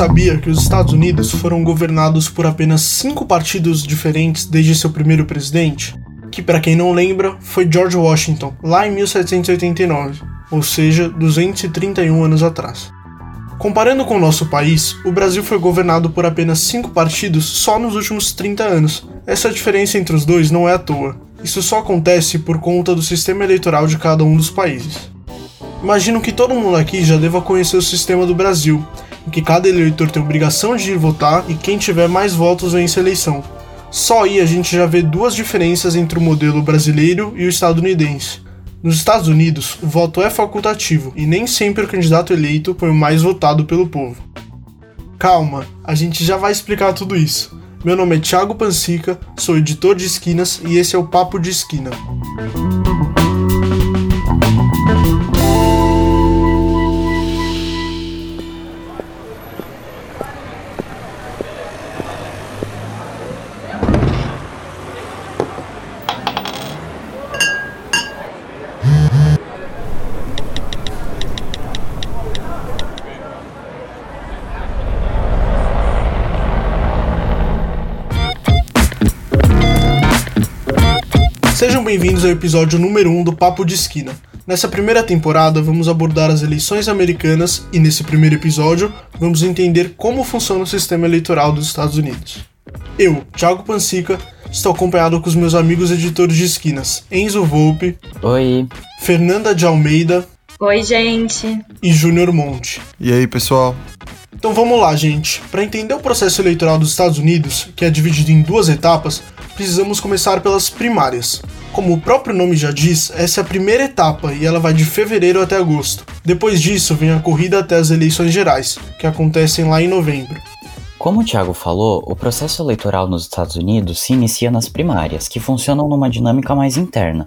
sabia que os Estados Unidos foram governados por apenas cinco partidos diferentes desde seu primeiro presidente? Que, para quem não lembra, foi George Washington, lá em 1789, ou seja, 231 anos atrás. Comparando com o nosso país, o Brasil foi governado por apenas cinco partidos só nos últimos 30 anos. Essa diferença entre os dois não é à toa. Isso só acontece por conta do sistema eleitoral de cada um dos países. Imagino que todo mundo aqui já deva conhecer o sistema do Brasil, em que cada eleitor tem obrigação de ir votar e quem tiver mais votos vence a eleição. Só aí a gente já vê duas diferenças entre o modelo brasileiro e o estadunidense. Nos Estados Unidos, o voto é facultativo e nem sempre o candidato eleito foi o mais votado pelo povo. Calma, a gente já vai explicar tudo isso. Meu nome é Thiago Pansica, sou editor de esquinas e esse é o Papo de Esquina. Bem-vindos ao episódio número 1 um do Papo de Esquina. Nessa primeira temporada, vamos abordar as eleições americanas e, nesse primeiro episódio, vamos entender como funciona o sistema eleitoral dos Estados Unidos. Eu, Thiago Pansica, estou acompanhado com os meus amigos editores de esquinas, Enzo Volpe. Oi. Fernanda de Almeida. Oi, gente. E Júnior Monte. E aí, pessoal? Então vamos lá, gente. Para entender o processo eleitoral dos Estados Unidos, que é dividido em duas etapas, precisamos começar pelas primárias. Como o próprio nome já diz, essa é a primeira etapa e ela vai de fevereiro até agosto. Depois disso vem a corrida até as eleições gerais, que acontecem lá em novembro. Como o Thiago falou, o processo eleitoral nos Estados Unidos se inicia nas primárias, que funcionam numa dinâmica mais interna.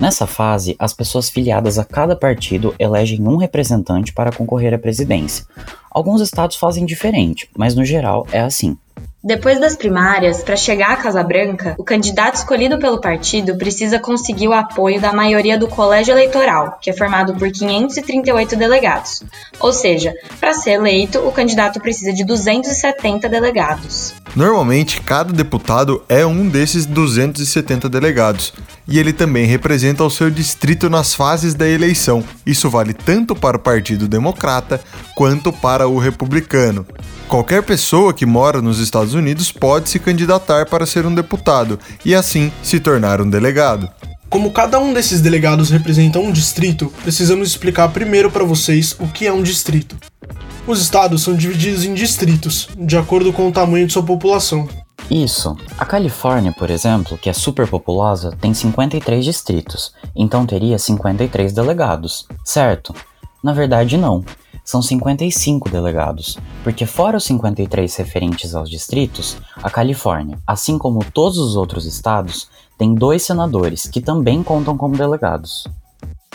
Nessa fase, as pessoas filiadas a cada partido elegem um representante para concorrer à presidência. Alguns estados fazem diferente, mas no geral é assim. Depois das primárias, para chegar à Casa Branca, o candidato escolhido pelo partido precisa conseguir o apoio da maioria do colégio eleitoral, que é formado por 538 delegados. Ou seja, para ser eleito, o candidato precisa de 270 delegados. Normalmente, cada deputado é um desses 270 delegados, e ele também representa o seu distrito nas fases da eleição. Isso vale tanto para o Partido Democrata quanto para o Republicano. Qualquer pessoa que mora nos Estados Unidos pode se candidatar para ser um deputado e assim se tornar um delegado. Como cada um desses delegados representa um distrito, precisamos explicar primeiro para vocês o que é um distrito. Os estados são divididos em distritos, de acordo com o tamanho de sua população. Isso. A Califórnia, por exemplo, que é super populosa, tem 53 distritos, então teria 53 delegados, certo? Na verdade, não são 55 delegados, porque fora os 53 referentes aos distritos, a Califórnia, assim como todos os outros estados, tem dois senadores que também contam como delegados.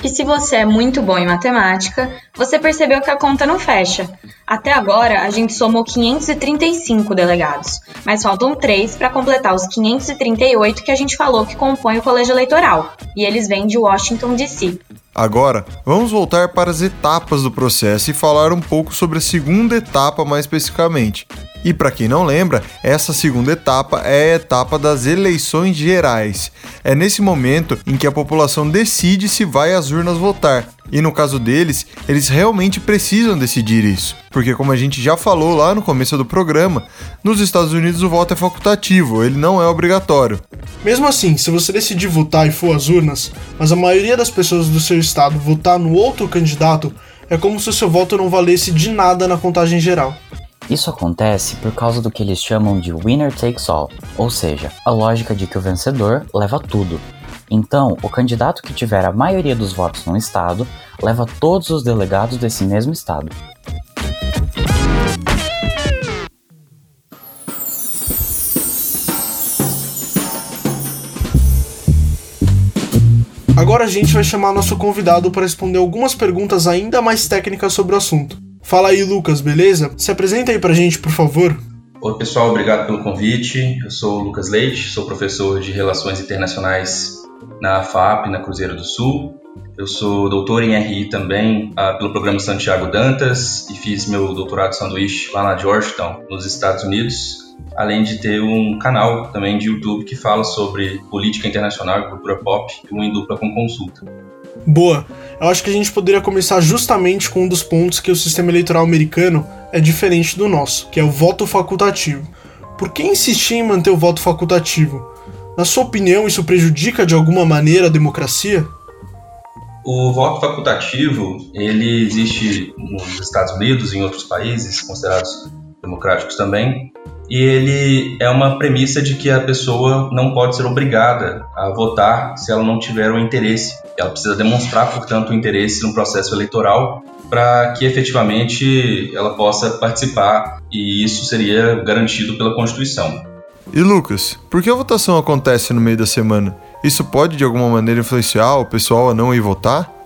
E se você é muito bom em matemática, você percebeu que a conta não fecha. Até agora, a gente somou 535 delegados, mas faltam três para completar os 538 que a gente falou que compõem o colégio eleitoral, e eles vêm de Washington, D.C. Agora, vamos voltar para as etapas do processo e falar um pouco sobre a segunda etapa mais especificamente. E para quem não lembra, essa segunda etapa é a etapa das eleições gerais. É nesse momento em que a população decide se vai às urnas votar. E no caso deles, eles realmente precisam decidir isso, porque como a gente já falou lá no começo do programa, nos Estados Unidos o voto é facultativo, ele não é obrigatório. Mesmo assim, se você decidir votar e for às urnas, mas a maioria das pessoas do seu estado votar no outro candidato, é como se o seu voto não valesse de nada na contagem geral. Isso acontece por causa do que eles chamam de winner takes all, ou seja, a lógica de que o vencedor leva tudo. Então, o candidato que tiver a maioria dos votos no estado leva todos os delegados desse mesmo estado. Agora a gente vai chamar nosso convidado para responder algumas perguntas ainda mais técnicas sobre o assunto. Fala aí, Lucas, beleza? Se apresenta aí pra gente, por favor. Oi, pessoal, obrigado pelo convite. Eu sou o Lucas Leite, sou professor de Relações Internacionais na FAP, na Cruzeiro do Sul. Eu sou doutor em RI também uh, pelo programa Santiago Dantas e fiz meu doutorado sanduíche lá na Georgetown, nos Estados Unidos. Além de ter um canal também de YouTube que fala sobre política internacional e cultura pop, um em dupla com consulta. Boa. Eu acho que a gente poderia começar justamente com um dos pontos que o sistema eleitoral americano é diferente do nosso, que é o voto facultativo. Por que insistir em manter o voto facultativo? Na sua opinião, isso prejudica de alguma maneira a democracia? O voto facultativo, ele existe nos Estados Unidos e em outros países considerados democráticos também, e ele é uma premissa de que a pessoa não pode ser obrigada a votar se ela não tiver o interesse. Ela precisa demonstrar, portanto, o interesse no processo eleitoral para que efetivamente ela possa participar, e isso seria garantido pela Constituição. E Lucas, por que a votação acontece no meio da semana? Isso pode de alguma maneira influenciar o pessoal a não ir votar?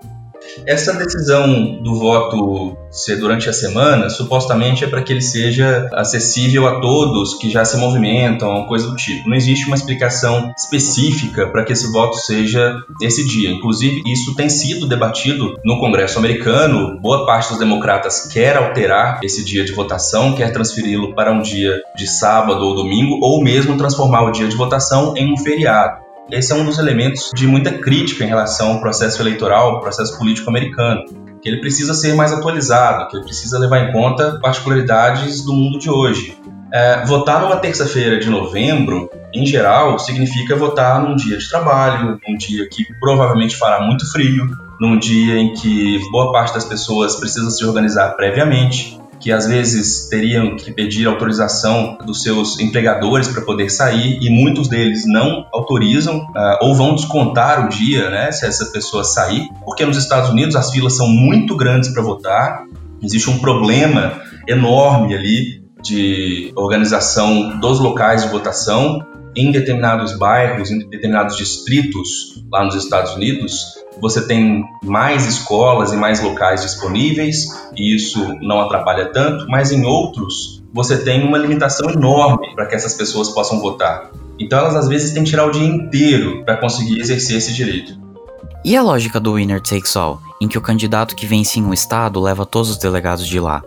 Essa decisão do voto ser durante a semana, supostamente é para que ele seja acessível a todos que já se movimentam, coisa do tipo. Não existe uma explicação específica para que esse voto seja esse dia. Inclusive, isso tem sido debatido no Congresso americano. Boa parte dos democratas quer alterar esse dia de votação, quer transferi-lo para um dia de sábado ou domingo, ou mesmo transformar o dia de votação em um feriado. Esse é um dos elementos de muita crítica em relação ao processo eleitoral, ao processo político americano, que ele precisa ser mais atualizado, que ele precisa levar em conta particularidades do mundo de hoje. É, votar numa terça-feira de novembro, em geral, significa votar num dia de trabalho, num dia que provavelmente fará muito frio, num dia em que boa parte das pessoas precisa se organizar previamente, que às vezes teriam que pedir autorização dos seus empregadores para poder sair e muitos deles não autorizam uh, ou vão descontar o dia, né, se essa pessoa sair, porque nos Estados Unidos as filas são muito grandes para votar, existe um problema enorme ali de organização dos locais de votação em determinados bairros, em determinados distritos lá nos Estados Unidos, você tem mais escolas e mais locais disponíveis, e isso não atrapalha tanto, mas em outros você tem uma limitação enorme para que essas pessoas possam votar. Então elas às vezes têm que tirar o dia inteiro para conseguir exercer esse direito. E a lógica do winner takes all, em que o candidato que vence em um estado leva todos os delegados de lá,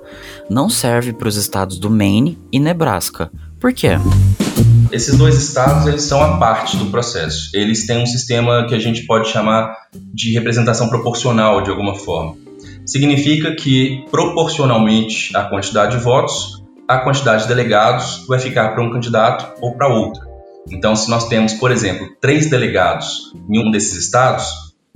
não serve para os estados do Maine e Nebraska. Por quê? Esses dois estados eles são a parte do processo. Eles têm um sistema que a gente pode chamar de representação proporcional de alguma forma. Significa que proporcionalmente à quantidade de votos, a quantidade de delegados vai ficar para um candidato ou para outro. Então, se nós temos, por exemplo, três delegados em um desses estados,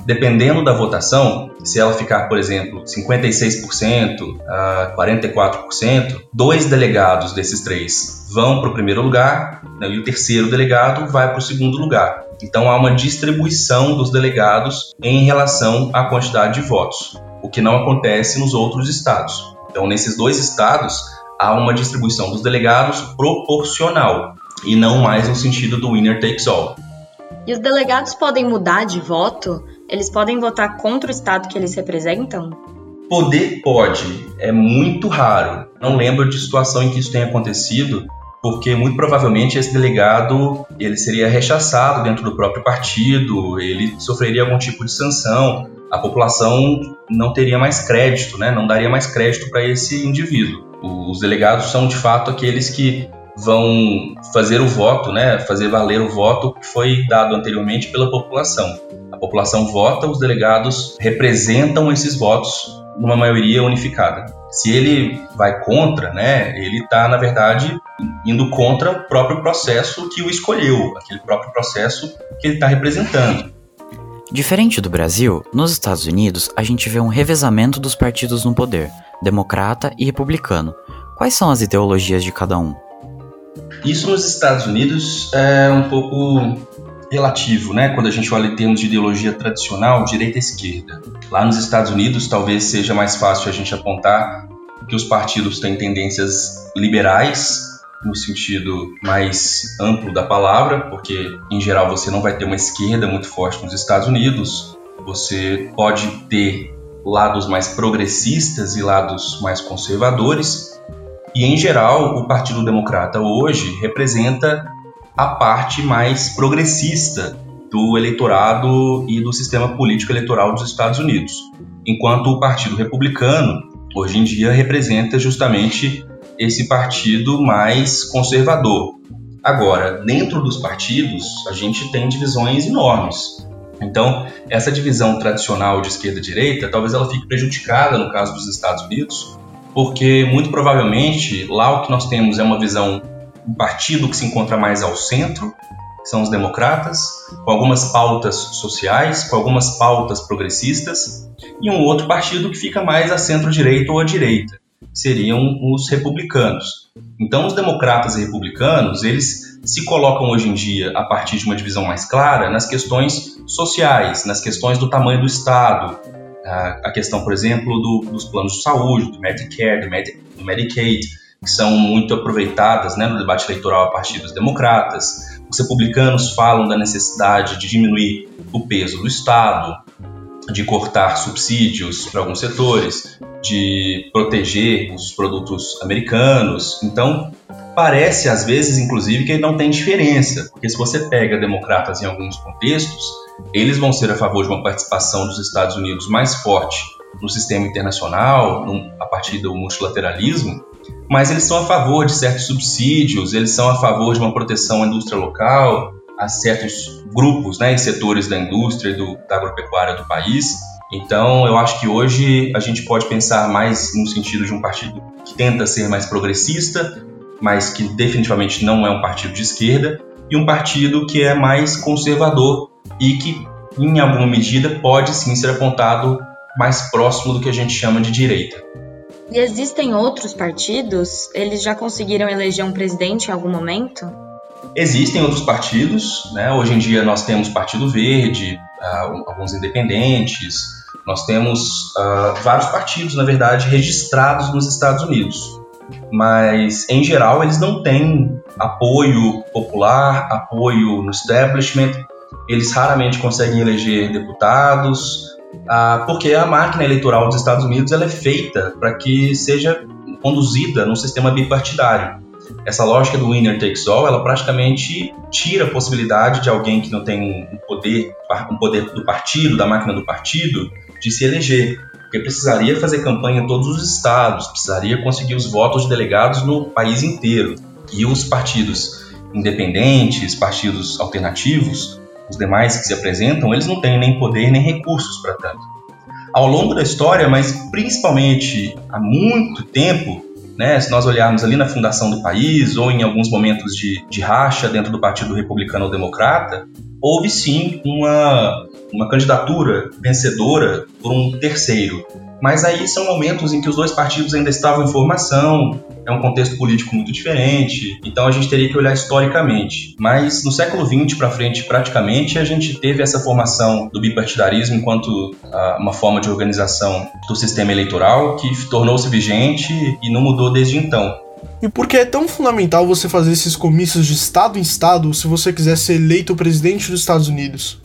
dependendo da votação, se ela ficar, por exemplo, 56% a 44%, dois delegados desses três vão para o primeiro lugar né, e o terceiro delegado vai para o segundo lugar. Então há uma distribuição dos delegados em relação à quantidade de votos, o que não acontece nos outros estados. Então, nesses dois estados, há uma distribuição dos delegados proporcional e não mais no sentido do winner takes all. E os delegados podem mudar de voto? Eles podem votar contra o estado que eles representam? Poder pode, é muito raro. Não lembro de situação em que isso tenha acontecido, porque muito provavelmente esse delegado ele seria rechaçado dentro do próprio partido, ele sofreria algum tipo de sanção, a população não teria mais crédito, né? não daria mais crédito para esse indivíduo. Os delegados são de fato aqueles que vão fazer o voto, né, fazer valer o voto que foi dado anteriormente pela população. A população vota, os delegados representam esses votos numa maioria unificada. Se ele vai contra, né, ele está, na verdade, indo contra o próprio processo que o escolheu, aquele próprio processo que ele está representando. Diferente do Brasil, nos Estados Unidos a gente vê um revezamento dos partidos no poder, democrata e republicano. Quais são as ideologias de cada um? Isso nos Estados Unidos é um pouco relativo, né? Quando a gente olha em termos de ideologia tradicional, direita e esquerda. Lá nos Estados Unidos, talvez seja mais fácil a gente apontar que os partidos têm tendências liberais, no sentido mais amplo da palavra, porque em geral você não vai ter uma esquerda muito forte nos Estados Unidos. Você pode ter lados mais progressistas e lados mais conservadores, e, em geral, o Partido Democrata hoje representa a parte mais progressista do eleitorado e do sistema político eleitoral dos Estados Unidos. Enquanto o Partido Republicano, hoje em dia, representa justamente esse partido mais conservador. Agora, dentro dos partidos, a gente tem divisões enormes. Então, essa divisão tradicional de esquerda e direita, talvez ela fique prejudicada no caso dos Estados Unidos, porque muito provavelmente lá o que nós temos é uma visão um partido que se encontra mais ao centro, que são os democratas, com algumas pautas sociais, com algumas pautas progressistas, e um outro partido que fica mais a centro-direita ou à direita, seriam os republicanos. Então, os democratas e republicanos, eles se colocam hoje em dia, a partir de uma divisão mais clara, nas questões sociais, nas questões do tamanho do Estado, a questão, por exemplo, do, dos planos de saúde, do Medicare, do, Medi do Medicaid, que são muito aproveitadas né, no debate eleitoral a partir dos democratas. Os republicanos falam da necessidade de diminuir o peso do Estado, de cortar subsídios para alguns setores, de proteger os produtos americanos. Então, parece às vezes, inclusive, que não tem diferença, porque se você pega democratas em alguns contextos, eles vão ser a favor de uma participação dos Estados Unidos mais forte no sistema internacional, a partir do multilateralismo, mas eles são a favor de certos subsídios, eles são a favor de uma proteção à indústria local, a certos grupos né, e setores da indústria e do, da agropecuária do país. Então, eu acho que hoje a gente pode pensar mais no sentido de um partido que tenta ser mais progressista, mas que definitivamente não é um partido de esquerda, e um partido que é mais conservador e que, em alguma medida, pode sim ser apontado mais próximo do que a gente chama de direita. E existem outros partidos? Eles já conseguiram eleger um presidente em algum momento? Existem outros partidos, né? Hoje em dia nós temos Partido Verde, uh, alguns independentes, nós temos uh, vários partidos, na verdade, registrados nos Estados Unidos. Mas, em geral, eles não têm apoio popular, apoio no establishment, eles raramente conseguem eleger deputados, uh, porque a máquina eleitoral dos Estados Unidos ela é feita para que seja conduzida num sistema bipartidário essa lógica do winner takes all, ela praticamente tira a possibilidade de alguém que não tem um poder, um poder do partido, da máquina do partido, de se eleger. Porque precisaria fazer campanha em todos os estados, precisaria conseguir os votos de delegados no país inteiro. E os partidos independentes, partidos alternativos, os demais que se apresentam, eles não têm nem poder nem recursos para tanto. Ao longo da história, mas principalmente há muito tempo, né, se nós olharmos ali na fundação do país ou em alguns momentos de, de racha dentro do Partido Republicano ou Democrata, houve sim uma, uma candidatura vencedora por um terceiro. Mas aí são momentos em que os dois partidos ainda estavam em formação, é um contexto político muito diferente, então a gente teria que olhar historicamente. Mas no século XX para frente, praticamente, a gente teve essa formação do bipartidarismo enquanto uh, uma forma de organização do sistema eleitoral que tornou-se vigente e não mudou desde então. E por que é tão fundamental você fazer esses comícios de estado em estado se você quiser ser eleito presidente dos Estados Unidos?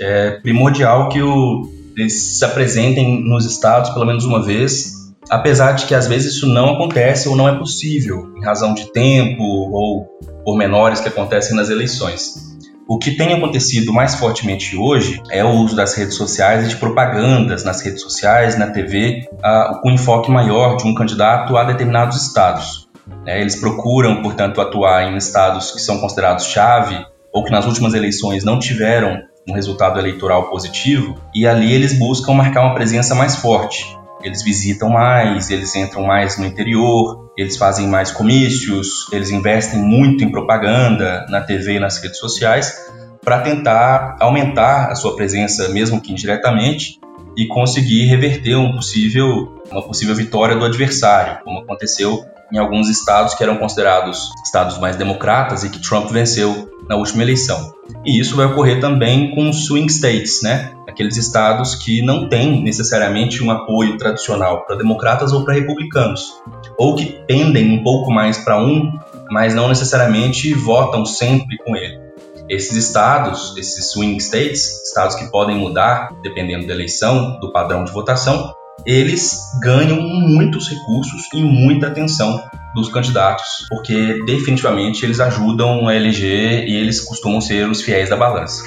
É primordial que o, eles se apresentem nos estados pelo menos uma vez, apesar de que às vezes isso não acontece ou não é possível, em razão de tempo ou pormenores que acontecem nas eleições. O que tem acontecido mais fortemente hoje é o uso das redes sociais e de propagandas nas redes sociais, na TV, uh, com enfoque maior de um candidato a determinados estados. É, eles procuram, portanto, atuar em estados que são considerados chave ou que nas últimas eleições não tiveram um resultado eleitoral positivo, e ali eles buscam marcar uma presença mais forte. Eles visitam mais, eles entram mais no interior, eles fazem mais comícios, eles investem muito em propaganda na TV e nas redes sociais para tentar aumentar a sua presença, mesmo que indiretamente, e conseguir reverter um possível, uma possível vitória do adversário, como aconteceu em alguns estados que eram considerados estados mais democratas e que Trump venceu na última eleição. E isso vai ocorrer também com swing states, né? Aqueles estados que não têm necessariamente um apoio tradicional para democratas ou para republicanos, ou que pendem um pouco mais para um, mas não necessariamente votam sempre com ele. Esses estados, esses swing states, estados que podem mudar dependendo da eleição, do padrão de votação, eles ganham muitos recursos e muita atenção dos candidatos, porque definitivamente eles ajudam a eleger e eles costumam ser os fiéis da balança.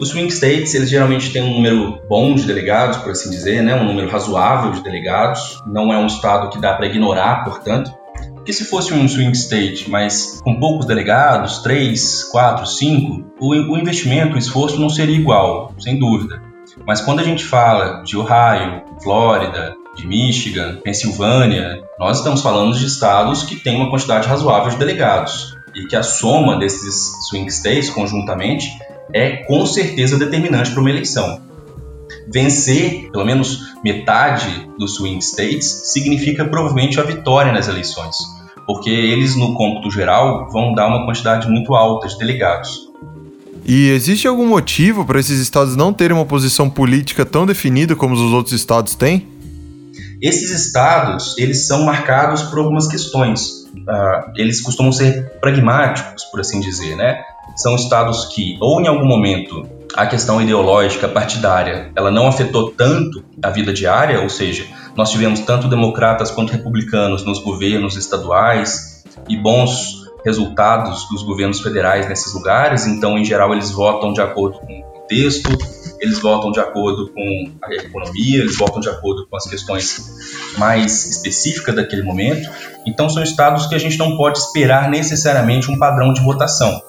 Os swing states, eles geralmente têm um número bom de delegados, por assim dizer, né? um número razoável de delegados. Não é um estado que dá para ignorar, portanto. Porque se fosse um swing state, mas com poucos delegados, 3, 4, 5, o, o investimento, o esforço não seria igual, sem dúvida. Mas quando a gente fala de Ohio, Flórida, de Michigan, Pensilvânia, nós estamos falando de estados que têm uma quantidade razoável de delegados e que a soma desses swing states conjuntamente é com certeza determinante para uma eleição. Vencer pelo menos metade dos swing states significa provavelmente a vitória nas eleições, porque eles no cômputo geral vão dar uma quantidade muito alta de delegados. E existe algum motivo para esses estados não terem uma posição política tão definida como os outros estados têm? Esses estados, eles são marcados por algumas questões. Uh, eles costumam ser pragmáticos, por assim dizer, né? São estados que, ou em algum momento, a questão ideológica partidária, ela não afetou tanto a vida diária, ou seja, nós tivemos tanto democratas quanto republicanos nos governos estaduais e bons resultados dos governos federais nesses lugares, então, em geral, eles votam de acordo com o contexto, eles votam de acordo com a economia, eles votam de acordo com as questões mais específicas daquele momento. Então, são estados que a gente não pode esperar necessariamente um padrão de votação.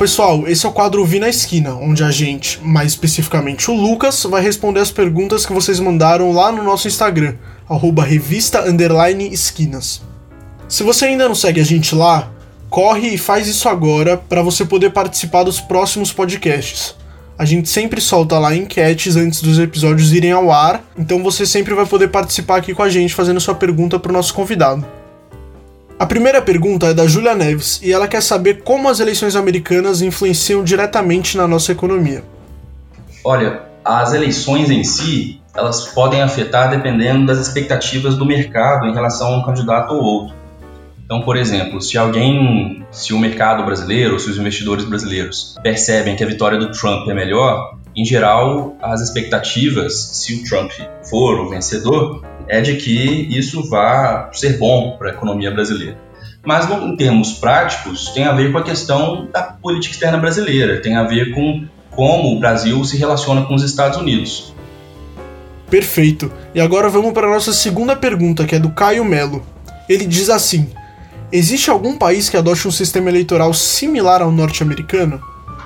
Pessoal, esse é o quadro Vi na Esquina, onde a gente, mais especificamente o Lucas, vai responder as perguntas que vocês mandaram lá no nosso Instagram, arroba revista esquinas. Se você ainda não segue a gente lá, corre e faz isso agora para você poder participar dos próximos podcasts. A gente sempre solta lá enquetes antes dos episódios irem ao ar, então você sempre vai poder participar aqui com a gente fazendo sua pergunta para o nosso convidado. A primeira pergunta é da Julia Neves e ela quer saber como as eleições americanas influenciam diretamente na nossa economia. Olha, as eleições em si, elas podem afetar dependendo das expectativas do mercado em relação a um candidato ou outro. Então, por exemplo, se alguém, se o mercado brasileiro, se os investidores brasileiros percebem que a vitória do Trump é melhor, em geral, as expectativas, se o Trump for o vencedor, é de que isso vá ser bom para a economia brasileira. Mas em termos práticos, tem a ver com a questão da política externa brasileira, tem a ver com como o Brasil se relaciona com os Estados Unidos. Perfeito. E agora vamos para a nossa segunda pergunta, que é do Caio Melo. Ele diz assim: Existe algum país que adote um sistema eleitoral similar ao norte-americano?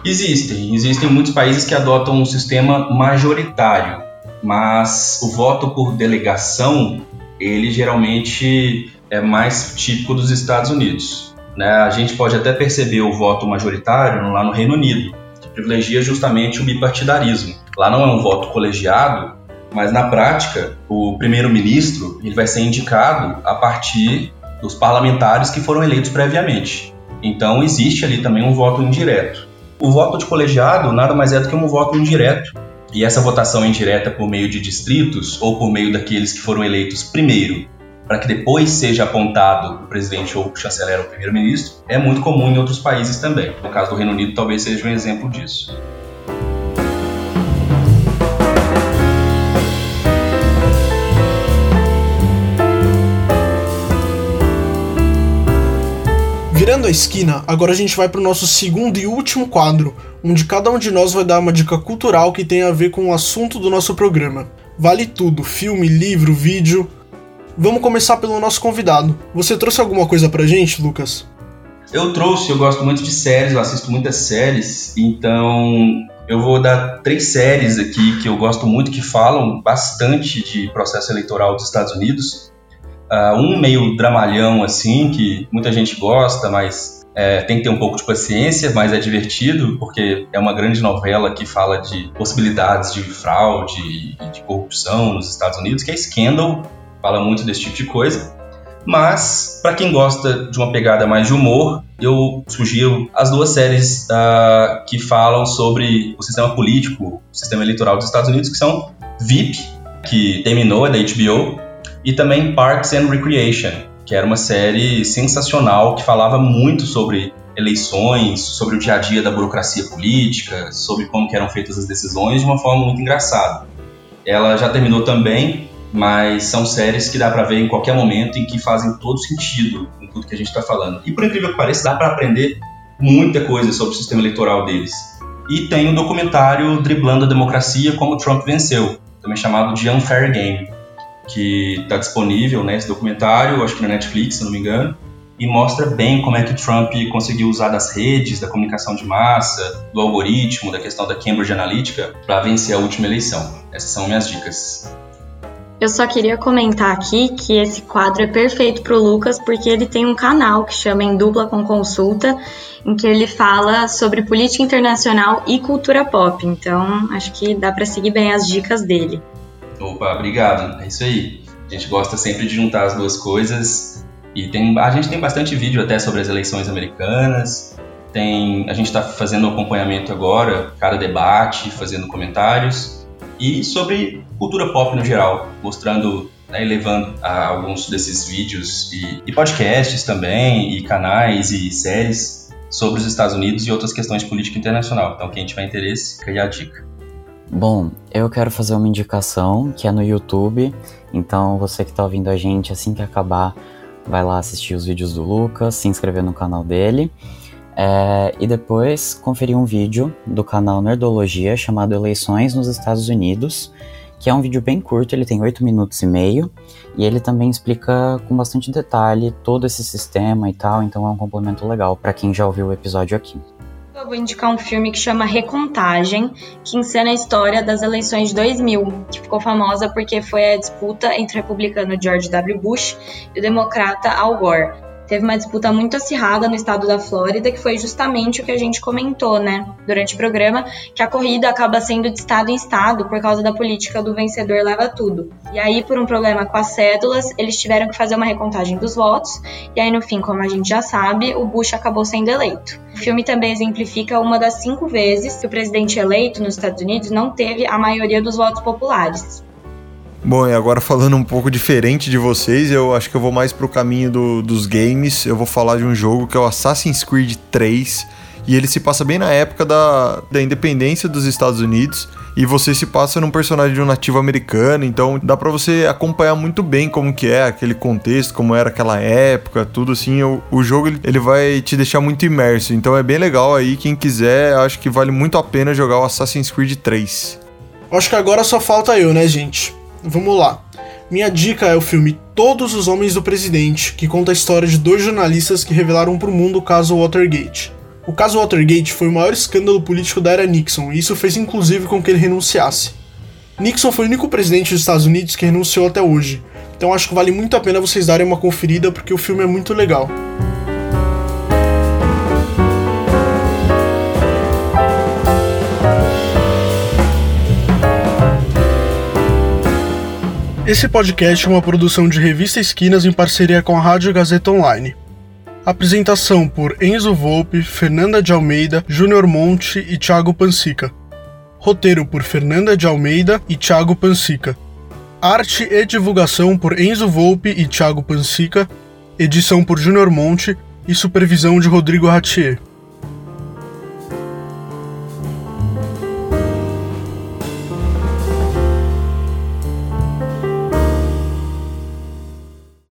Existem. Existem muitos países que adotam um sistema majoritário mas o voto por delegação, ele geralmente é mais típico dos Estados Unidos. Né? A gente pode até perceber o voto majoritário lá no Reino Unido, que privilegia justamente o bipartidarismo. Lá não é um voto colegiado, mas na prática o primeiro-ministro ele vai ser indicado a partir dos parlamentares que foram eleitos previamente. Então existe ali também um voto indireto. O voto de colegiado nada mais é do que um voto indireto e essa votação indireta por meio de distritos ou por meio daqueles que foram eleitos primeiro, para que depois seja apontado o presidente ou o chanceler ou o primeiro-ministro, é muito comum em outros países também. No caso do Reino Unido, talvez seja um exemplo disso. Virando a esquina, agora a gente vai para o nosso segundo e último quadro, onde cada um de nós vai dar uma dica cultural que tem a ver com o assunto do nosso programa. Vale tudo: filme, livro, vídeo. Vamos começar pelo nosso convidado. Você trouxe alguma coisa pra gente, Lucas? Eu trouxe, eu gosto muito de séries, eu assisto muitas séries, então eu vou dar três séries aqui que eu gosto muito, que falam bastante de processo eleitoral dos Estados Unidos. Uh, um meio dramalhão, assim, que muita gente gosta, mas é, tem que ter um pouco de paciência, mas é divertido, porque é uma grande novela que fala de possibilidades de fraude e de corrupção nos Estados Unidos, que é Scandal, fala muito desse tipo de coisa. Mas, para quem gosta de uma pegada mais de humor, eu sugiro as duas séries uh, que falam sobre o sistema político, o sistema eleitoral dos Estados Unidos, que são VIP, que terminou, é da HBO, e também Parks and Recreation, que era uma série sensacional que falava muito sobre eleições, sobre o dia a dia da burocracia política, sobre como eram feitas as decisões de uma forma muito engraçada. Ela já terminou também mas são séries que dá para ver em qualquer momento e que fazem todo sentido com tudo que a gente está falando. E por incrível que pareça, dá para aprender muita coisa sobre o sistema eleitoral deles. E tem o um documentário Driblando a Democracia Como Trump Venceu, também chamado de Unfair Game, que está disponível, né, esse documentário, acho que na Netflix, se não me engano, e mostra bem como é que Trump conseguiu usar das redes, da comunicação de massa, do algoritmo, da questão da Cambridge Analytica para vencer a última eleição. Essas são minhas dicas. Eu só queria comentar aqui que esse quadro é perfeito para o Lucas porque ele tem um canal que chama Em Dupla com Consulta, em que ele fala sobre política internacional e cultura pop. Então, acho que dá para seguir bem as dicas dele. Opa, obrigado. É isso aí. A gente gosta sempre de juntar as duas coisas e tem, a gente tem bastante vídeo até sobre as eleições americanas. Tem, a gente está fazendo acompanhamento agora, cada debate, fazendo comentários e sobre cultura pop no geral, mostrando, né, levando a alguns desses vídeos e, e podcasts também, e canais e séries sobre os Estados Unidos e outras questões de política internacional. Então, quem tiver interesse, fica aí a dica. Bom, eu quero fazer uma indicação que é no YouTube. Então, você que está ouvindo a gente, assim que acabar, vai lá assistir os vídeos do Lucas, se inscrever no canal dele. É, e depois conferir um vídeo do canal Nerdologia chamado Eleições nos Estados Unidos, que é um vídeo bem curto, ele tem 8 minutos e meio, e ele também explica com bastante detalhe todo esse sistema e tal, então é um complemento legal para quem já ouviu o episódio aqui. Eu vou indicar um filme que chama Recontagem, que encena a história das eleições de 2000, que ficou famosa porque foi a disputa entre o republicano George W. Bush e o democrata Al Gore teve uma disputa muito acirrada no estado da Flórida, que foi justamente o que a gente comentou, né, durante o programa, que a corrida acaba sendo de estado em estado por causa da política do vencedor leva tudo. E aí, por um problema com as cédulas, eles tiveram que fazer uma recontagem dos votos, e aí no fim, como a gente já sabe, o Bush acabou sendo eleito. O filme também exemplifica uma das cinco vezes que o presidente eleito nos Estados Unidos não teve a maioria dos votos populares. Bom, e agora falando um pouco diferente de vocês, eu acho que eu vou mais pro caminho do, dos games. Eu vou falar de um jogo que é o Assassin's Creed 3. E ele se passa bem na época da, da independência dos Estados Unidos. E você se passa num personagem de um nativo americano, então dá para você acompanhar muito bem como que é aquele contexto, como era aquela época, tudo assim. O, o jogo ele, vai te deixar muito imerso, então é bem legal aí. Quem quiser, acho que vale muito a pena jogar o Assassin's Creed 3. Acho que agora só falta eu, né, gente? Vamos lá. Minha dica é o filme Todos os Homens do Presidente, que conta a história de dois jornalistas que revelaram para o mundo o caso Watergate. O caso Watergate foi o maior escândalo político da era Nixon, e isso fez inclusive com que ele renunciasse. Nixon foi o único presidente dos Estados Unidos que renunciou até hoje, então acho que vale muito a pena vocês darem uma conferida porque o filme é muito legal. Esse podcast é uma produção de Revista Esquinas em parceria com a Rádio Gazeta Online. Apresentação por Enzo Volpe, Fernanda de Almeida, Júnior Monte e Thiago Pansica. Roteiro por Fernanda de Almeida e Thiago Pansica. Arte e divulgação por Enzo Volpe e Thiago Pansica. Edição por Júnior Monte e supervisão de Rodrigo Ratier.